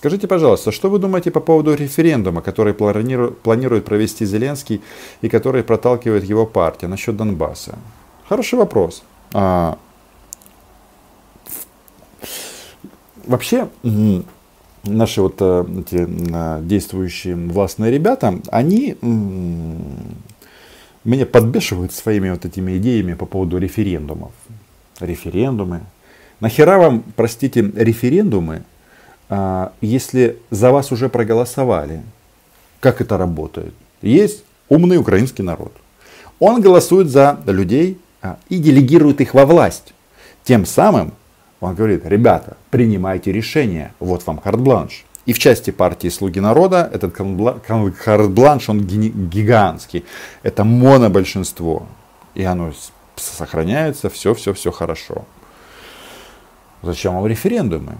Скажите, пожалуйста, что вы думаете по поводу референдума, который планирует провести Зеленский и который проталкивает его партия насчет Донбасса? Хороший вопрос. А, вообще, наши вот э, эти действующие властные ребята, они меня подбешивают своими вот этими идеями по поводу референдумов. Референдумы. Нахера вам, простите, референдумы, если за вас уже проголосовали? Как это работает? Есть умный украинский народ. Он голосует за людей а, и делегирует их во власть. Тем самым он говорит, ребята, принимайте решение, вот вам карт-бланш. И в части партии «Слуги народа» этот карт-бланш, он гигантский. Это монобольшинство. И оно сохраняется, все-все-все хорошо. Зачем вам референдумы?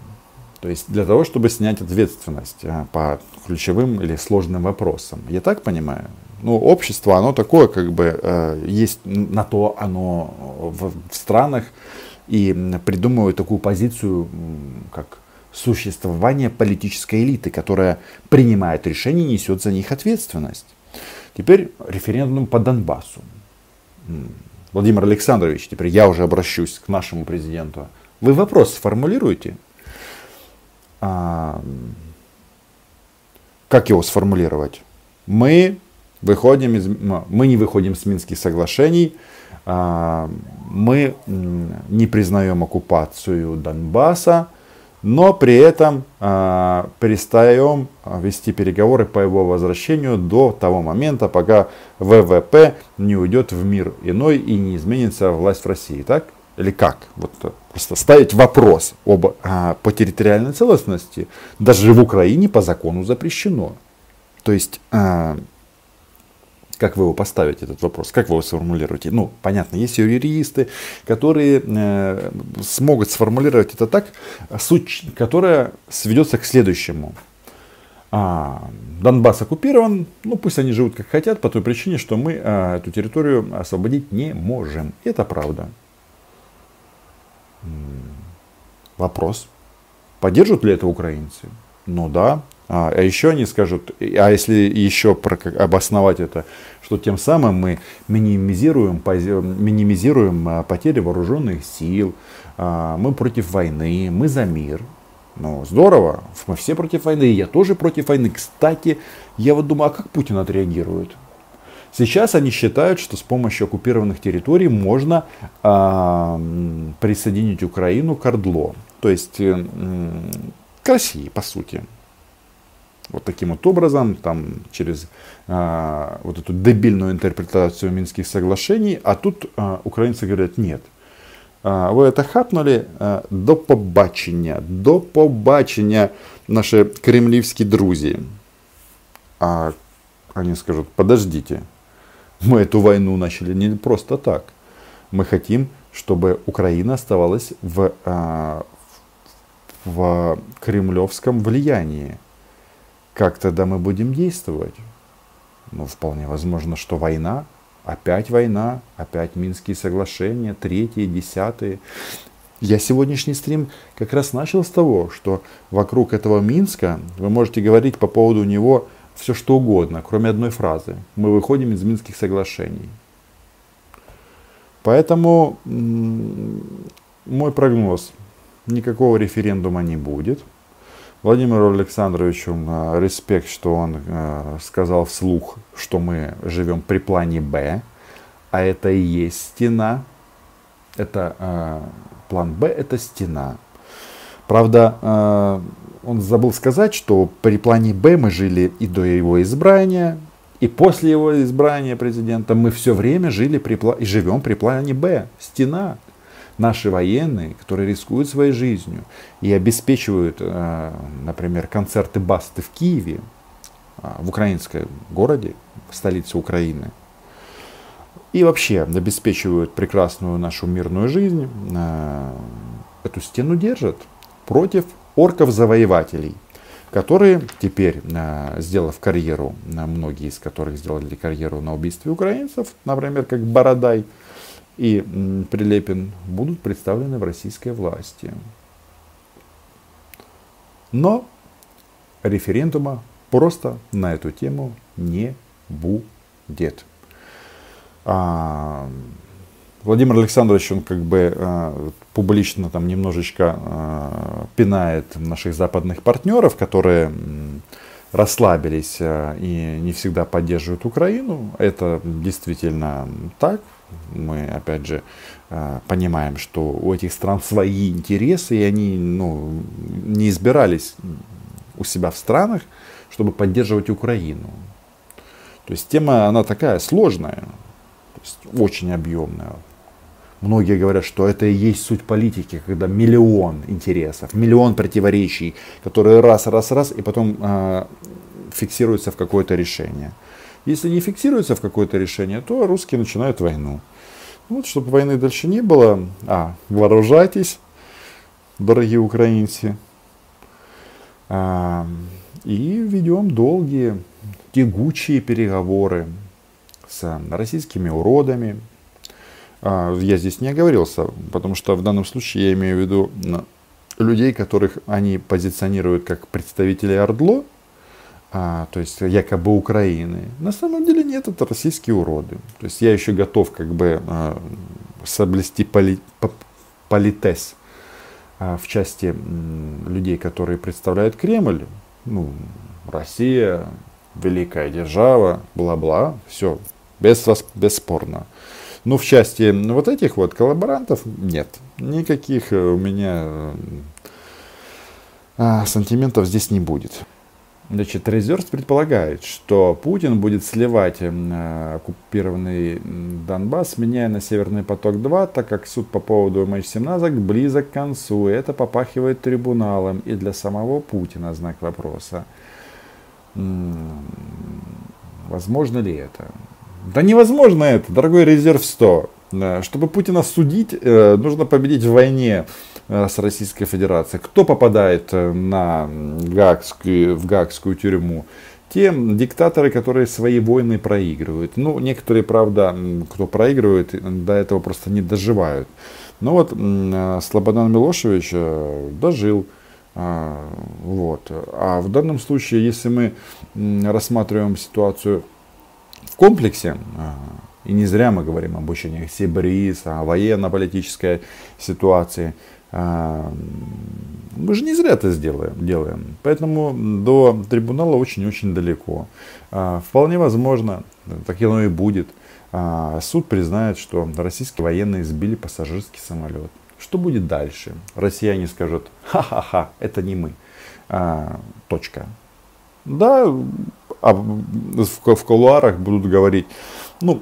То есть для того, чтобы снять ответственность а, по ключевым или сложным вопросам. Я так понимаю? Ну, общество, оно такое, как бы, э, есть на то оно в, в странах, и придумывают такую позицию, как существование политической элиты, которая принимает решения и несет за них ответственность. Теперь референдум по Донбассу. Владимир Александрович, теперь я уже обращусь к нашему президенту. Вы вопрос сформулируете? Как его сформулировать? Мы выходим из, мы не выходим с Минских соглашений, мы не признаем оккупацию Донбасса, но при этом э, перестаем вести переговоры по его возвращению до того момента, пока ВВП не уйдет в мир иной и не изменится власть в России, так? Или как? Вот просто ставить вопрос об, э, по территориальной целостности даже в Украине по закону запрещено. То есть э, как вы его поставите, этот вопрос? Как вы его сформулируете? Ну, понятно, есть юристы, которые э, смогут сформулировать это так, суть которая сведется к следующему. А, Донбасс оккупирован, ну пусть они живут как хотят, по той причине, что мы а, эту территорию освободить не можем. Это правда. Вопрос. Поддержат ли это украинцы? Ну да, а, а еще они скажут, а если еще обосновать это, что тем самым мы минимизируем, минимизируем а, потери вооруженных сил, а, мы против войны, мы за мир. Ну, здорово, мы все против войны, я тоже против войны. Кстати, я вот думаю, а как Путин отреагирует? Сейчас они считают, что с помощью оккупированных территорий можно э, присоединить Украину к Ордло. То есть э, к России, по сути. Вот таким вот образом, там, через а, вот эту дебильную интерпретацию Минских соглашений, а тут а, украинцы говорят, нет, вы это хапнули до побачення, до побачення наши кремлевские друзья. А они скажут, подождите, мы эту войну начали не просто так. Мы хотим, чтобы Украина оставалась в, а, в кремлевском влиянии как тогда мы будем действовать? Ну, вполне возможно, что война, опять война, опять Минские соглашения, третьи, десятые. Я сегодняшний стрим как раз начал с того, что вокруг этого Минска вы можете говорить по поводу него все что угодно, кроме одной фразы. Мы выходим из Минских соглашений. Поэтому мой прогноз, никакого референдума не будет. Владимиру Александровичу э, респект, что он э, сказал вслух, что мы живем при плане Б, а это и есть стена. Это э, план Б, это стена. Правда, он забыл сказать, что при плане Б мы жили и до его избрания, и после его избрания президента мы все время жили при, и живем при плане Б. Стена наши военные, которые рискуют своей жизнью и обеспечивают, э, например, концерты Басты в Киеве, э, в украинском городе, в столице Украины, и вообще обеспечивают прекрасную нашу мирную жизнь, э, эту стену держат против орков-завоевателей, которые теперь, сделав карьеру, многие из которых сделали карьеру на убийстве украинцев, например, как Бородай, и Прилепин будут представлены в российской власти. Но референдума просто на эту тему не будет. А, Владимир Александрович, он как бы э, публично там немножечко э, пинает наших западных партнеров, которые расслабились э, и не всегда поддерживают Украину. Это действительно так. Мы, опять же, э, понимаем, что у этих стран свои интересы, и они ну, не избирались у себя в странах, чтобы поддерживать Украину. То есть тема, она такая сложная, очень объемная. Многие говорят, что это и есть суть политики, когда миллион интересов, миллион противоречий, которые раз, раз, раз, и потом э, фиксируются в какое-то решение. Если не фиксируется в какое-то решение, то русские начинают войну. Вот, чтобы войны дальше не было, а, вооружайтесь, дорогие украинцы, а, и ведем долгие, тягучие переговоры с российскими уродами, я здесь не оговорился, потому что в данном случае я имею в виду людей, которых они позиционируют как представителей Ордло, а, то есть якобы Украины. На самом деле нет, это российские уроды. То есть я еще готов как бы а, соблюсти поли, политес а, в части м, людей, которые представляют Кремль. Ну, Россия, великая держава, бла-бла, все, без, бесспорно. Но в части вот этих вот коллаборантов нет. Никаких э, у меня э, а, сантиментов здесь не будет. Значит, Резерс предполагает, что Путин будет сливать э, оккупированный Донбасс, меняя на Северный поток-2, так как суд по поводу MH17 близок к концу. И это попахивает трибуналом и для самого Путина знак вопроса. Возможно ли это? Да невозможно это, дорогой резерв 100. Чтобы Путина судить, э, нужно победить в войне э, с Российской Федерацией. Кто попадает э, на Гаагскую, в Гаагскую тюрьму? Те диктаторы, которые свои войны проигрывают. Ну, некоторые, правда, кто проигрывает, до этого просто не доживают. Но вот Слободан Милошевич дожил. Вот. А в данном случае, если мы рассматриваем ситуацию в комплексе, а, и не зря мы говорим об учениях Сибриз, о военно-политической ситуации, а, мы же не зря это сделаем, делаем. Поэтому до трибунала очень-очень далеко. А, вполне возможно, так оно и будет. Суд признает, что российские военные сбили пассажирский самолет. Что будет дальше? Россияне скажут, ха-ха-ха, это не мы. точка. Да, а в, в колуарах будут говорить, ну,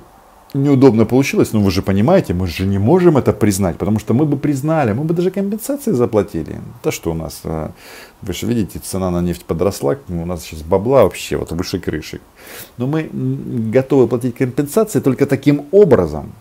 неудобно получилось, но вы же понимаете, мы же не можем это признать, потому что мы бы признали, мы бы даже компенсации заплатили. Да что у нас, а, вы же видите, цена на нефть подросла, у нас сейчас бабла вообще вот выше крыши. Но мы готовы платить компенсации только таким образом,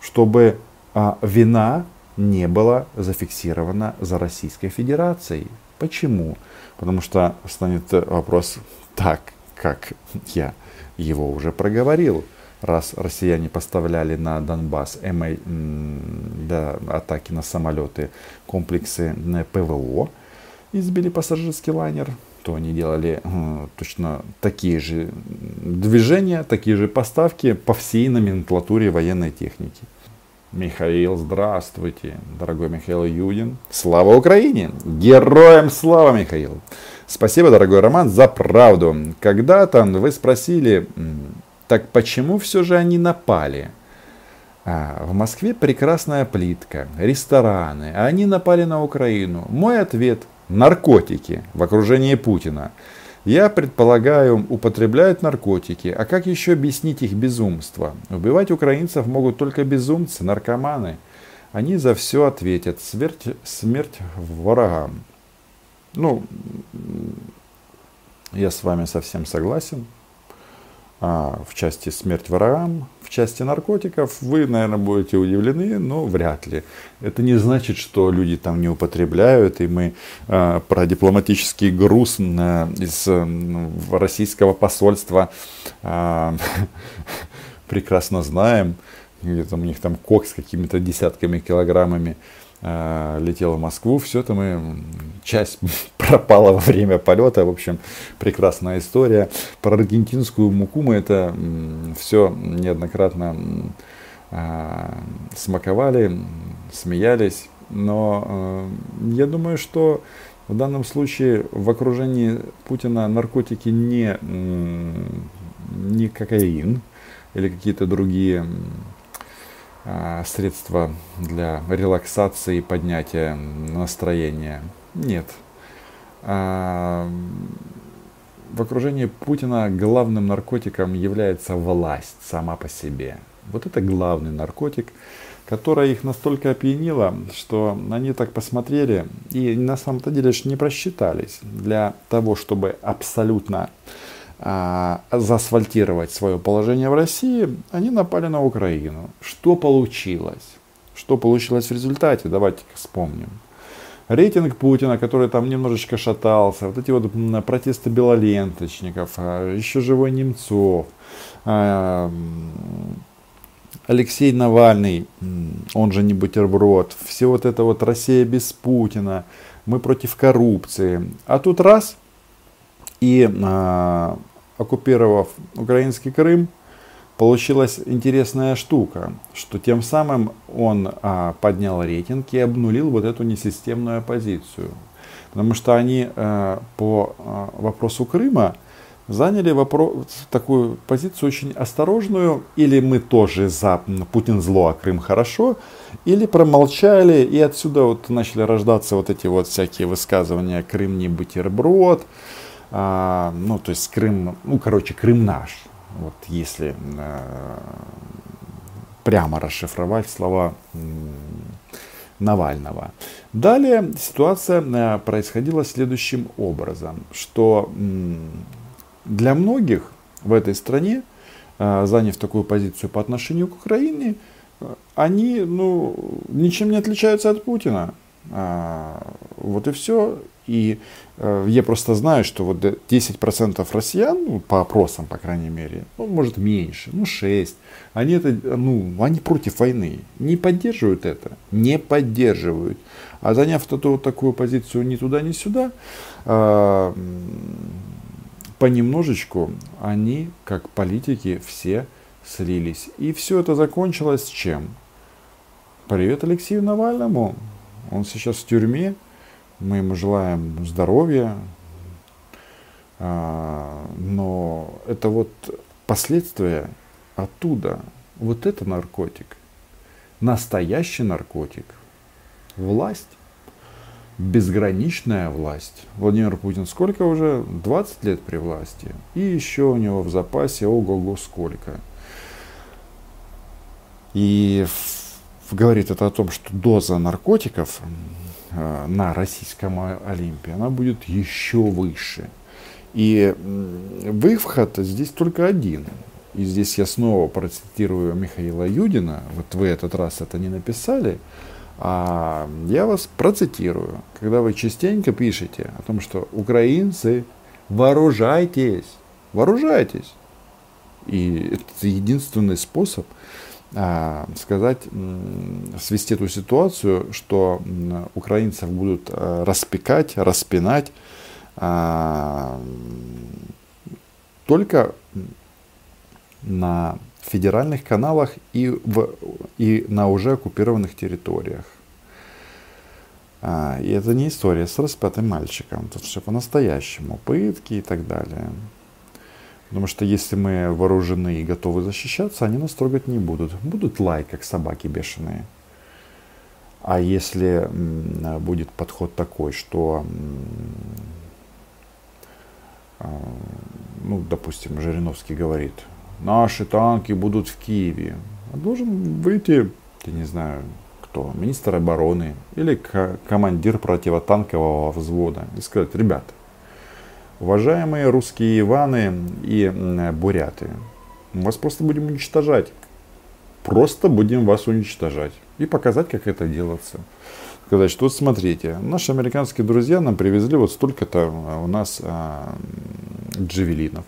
чтобы а, вина не была зафиксирована за Российской Федерацией. Почему? Потому что станет вопрос так, как я его уже проговорил. Раз россияне поставляли на Донбасс МА, для атаки на самолеты комплексы ПВО и сбили пассажирский лайнер, то они делали точно такие же движения, такие же поставки по всей номенклатуре военной техники. Михаил, здравствуйте, дорогой Михаил Юдин. Слава Украине! Героям слава, Михаил! Спасибо, дорогой Роман, за правду. Когда-то вы спросили, так почему все же они напали? А, в Москве прекрасная плитка, рестораны, а они напали на Украину. Мой ответ – наркотики в окружении Путина. Я предполагаю, употребляют наркотики. А как еще объяснить их безумство? Убивать украинцев могут только безумцы, наркоманы. Они за все ответят. Смерть, смерть врагам. Ну, я с вами совсем согласен. А, в части смерть врагам, в части наркотиков вы, наверное, будете удивлены, но вряд ли. Это не значит, что люди там не употребляют, и мы а, про дипломатический груз а, из а, российского посольства а, прекрасно знаем. Где там у них там кок с какими-то десятками килограммами э, летел в Москву, все это мы, часть пропала во время полета, в общем, прекрасная история. Про аргентинскую муку мы это все неоднократно э, смаковали, смеялись, но э, я думаю, что в данном случае в окружении Путина наркотики не, не кокаин или какие-то другие средства для релаксации и поднятия настроения. Нет. А, в окружении Путина главным наркотиком является власть сама по себе. Вот это главный наркотик, которая их настолько опьянила, что они так посмотрели и на самом-то деле не просчитались для того, чтобы абсолютно а, заасфальтировать свое положение в России, они напали на Украину. Что получилось? Что получилось в результате? Давайте вспомним. Рейтинг Путина, который там немножечко шатался, вот эти вот протесты белоленточников, а, еще живой Немцов, а, Алексей Навальный, он же не бутерброд, все вот это вот Россия без Путина, мы против коррупции. А тут раз, и оккупировав украинский Крым, получилась интересная штука, что тем самым он а, поднял рейтинг и обнулил вот эту несистемную оппозицию. Потому что они а, по а, вопросу Крыма заняли вопрос, такую позицию очень осторожную, или мы тоже за Путин зло, а Крым хорошо, или промолчали, и отсюда вот начали рождаться вот эти вот всякие высказывания «Крым не бутерброд», а, ну, то есть Крым, ну, короче, Крым наш. Вот если а, прямо расшифровать слова Навального. Далее ситуация а, происходила следующим образом, что для многих в этой стране, а, заняв такую позицию по отношению к Украине, они ну, ничем не отличаются от Путина. А, вот и все. И э, я просто знаю, что вот 10% россиян, ну, по опросам, по крайней мере, ну, может меньше, ну 6, они, это, ну, они против войны, не поддерживают это, не поддерживают. А заняв эту, вот такую позицию ни туда, ни сюда, э, понемножечку они, как политики, все слились. И все это закончилось чем? Привет Алексею Навальному. Он сейчас в тюрьме, мы ему желаем здоровья, а, но это вот последствия оттуда. Вот это наркотик. Настоящий наркотик. Власть. Безграничная власть. Владимир Путин сколько уже? 20 лет при власти. И еще у него в запасе ого-го сколько. И говорит это о том, что доза наркотиков на российском Олимпе, она будет еще выше. И выход здесь только один. И здесь я снова процитирую Михаила Юдина. Вот вы этот раз это не написали, а я вас процитирую. Когда вы частенько пишете о том, что украинцы, вооружайтесь, вооружайтесь. И это единственный способ сказать, свести эту ситуацию, что украинцев будут э, распекать, распинать а, только на федеральных каналах и, в, и на уже оккупированных территориях. А, и это не история с распятым мальчиком, тут все по-настоящему, пытки и так далее. Потому что если мы вооружены и готовы защищаться, они нас трогать не будут. Будут лай, как собаки бешеные. А если будет подход такой, что, а, ну, допустим, Жириновский говорит, наши танки будут в Киеве, должен выйти, я не знаю, кто, министр обороны или командир противотанкового взвода и сказать, ребята, Уважаемые русские Иваны и буряты, мы вас просто будем уничтожать. Просто будем вас уничтожать. И показать, как это делается. Сказать, что вот смотрите, наши американские друзья нам привезли вот столько-то а, у нас а, джевелинов.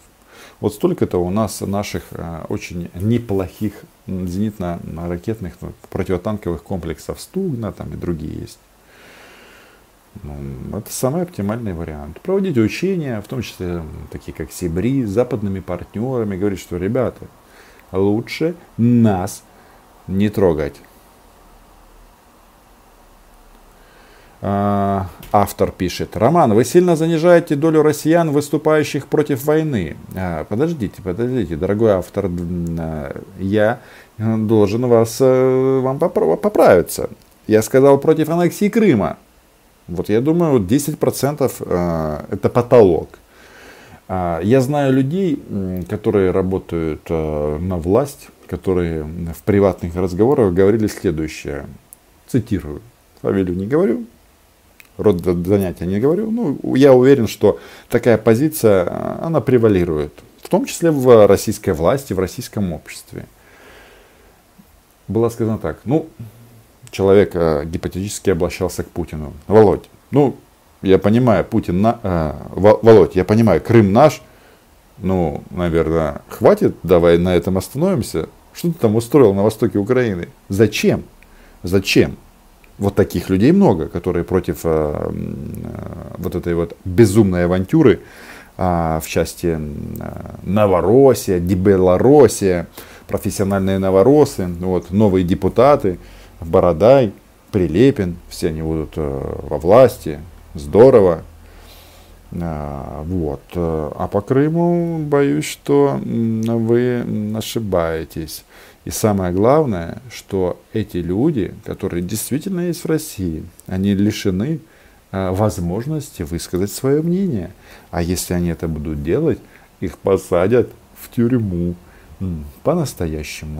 Вот столько-то у нас наших э, очень неплохих зенитно-ракетных ну, противотанковых комплексов Стугна там и другие есть. Это самый оптимальный вариант. Проводить учения, в том числе такие как Сибри, с западными партнерами, говорить, что ребята, лучше нас не трогать. А, автор пишет. Роман, вы сильно занижаете долю россиян, выступающих против войны. А, подождите, подождите, дорогой автор, а, я должен вас, э, вам поправиться. Я сказал против аннексии Крыма. Вот я думаю, вот 10% э, это потолок. Я знаю людей, которые работают э, на власть, которые в приватных разговорах говорили следующее. Цитирую. Фамилию не говорю, род занятия не говорю. Ну, я уверен, что такая позиция, э, она превалирует. В том числе в российской власти, в российском обществе. Было сказано так. Ну, человек э, гипотетически обращался к Путину. Володь, ну, я понимаю, Путин, на, э, Володь, я понимаю, Крым наш, ну, наверное, хватит, давай на этом остановимся. Что ты там устроил на востоке Украины? Зачем? Зачем? Вот таких людей много, которые против э, э, вот этой вот безумной авантюры э, в части э, Новороссия, Дебелороссия, профессиональные новоросы, вот, новые депутаты, Бородай, Прилепин, все они будут э, во власти, здорово. Э, вот. А по Крыму боюсь, что вы ошибаетесь. И самое главное, что эти люди, которые действительно есть в России, они лишены э, возможности высказать свое мнение. А если они это будут делать, их посадят в тюрьму по-настоящему.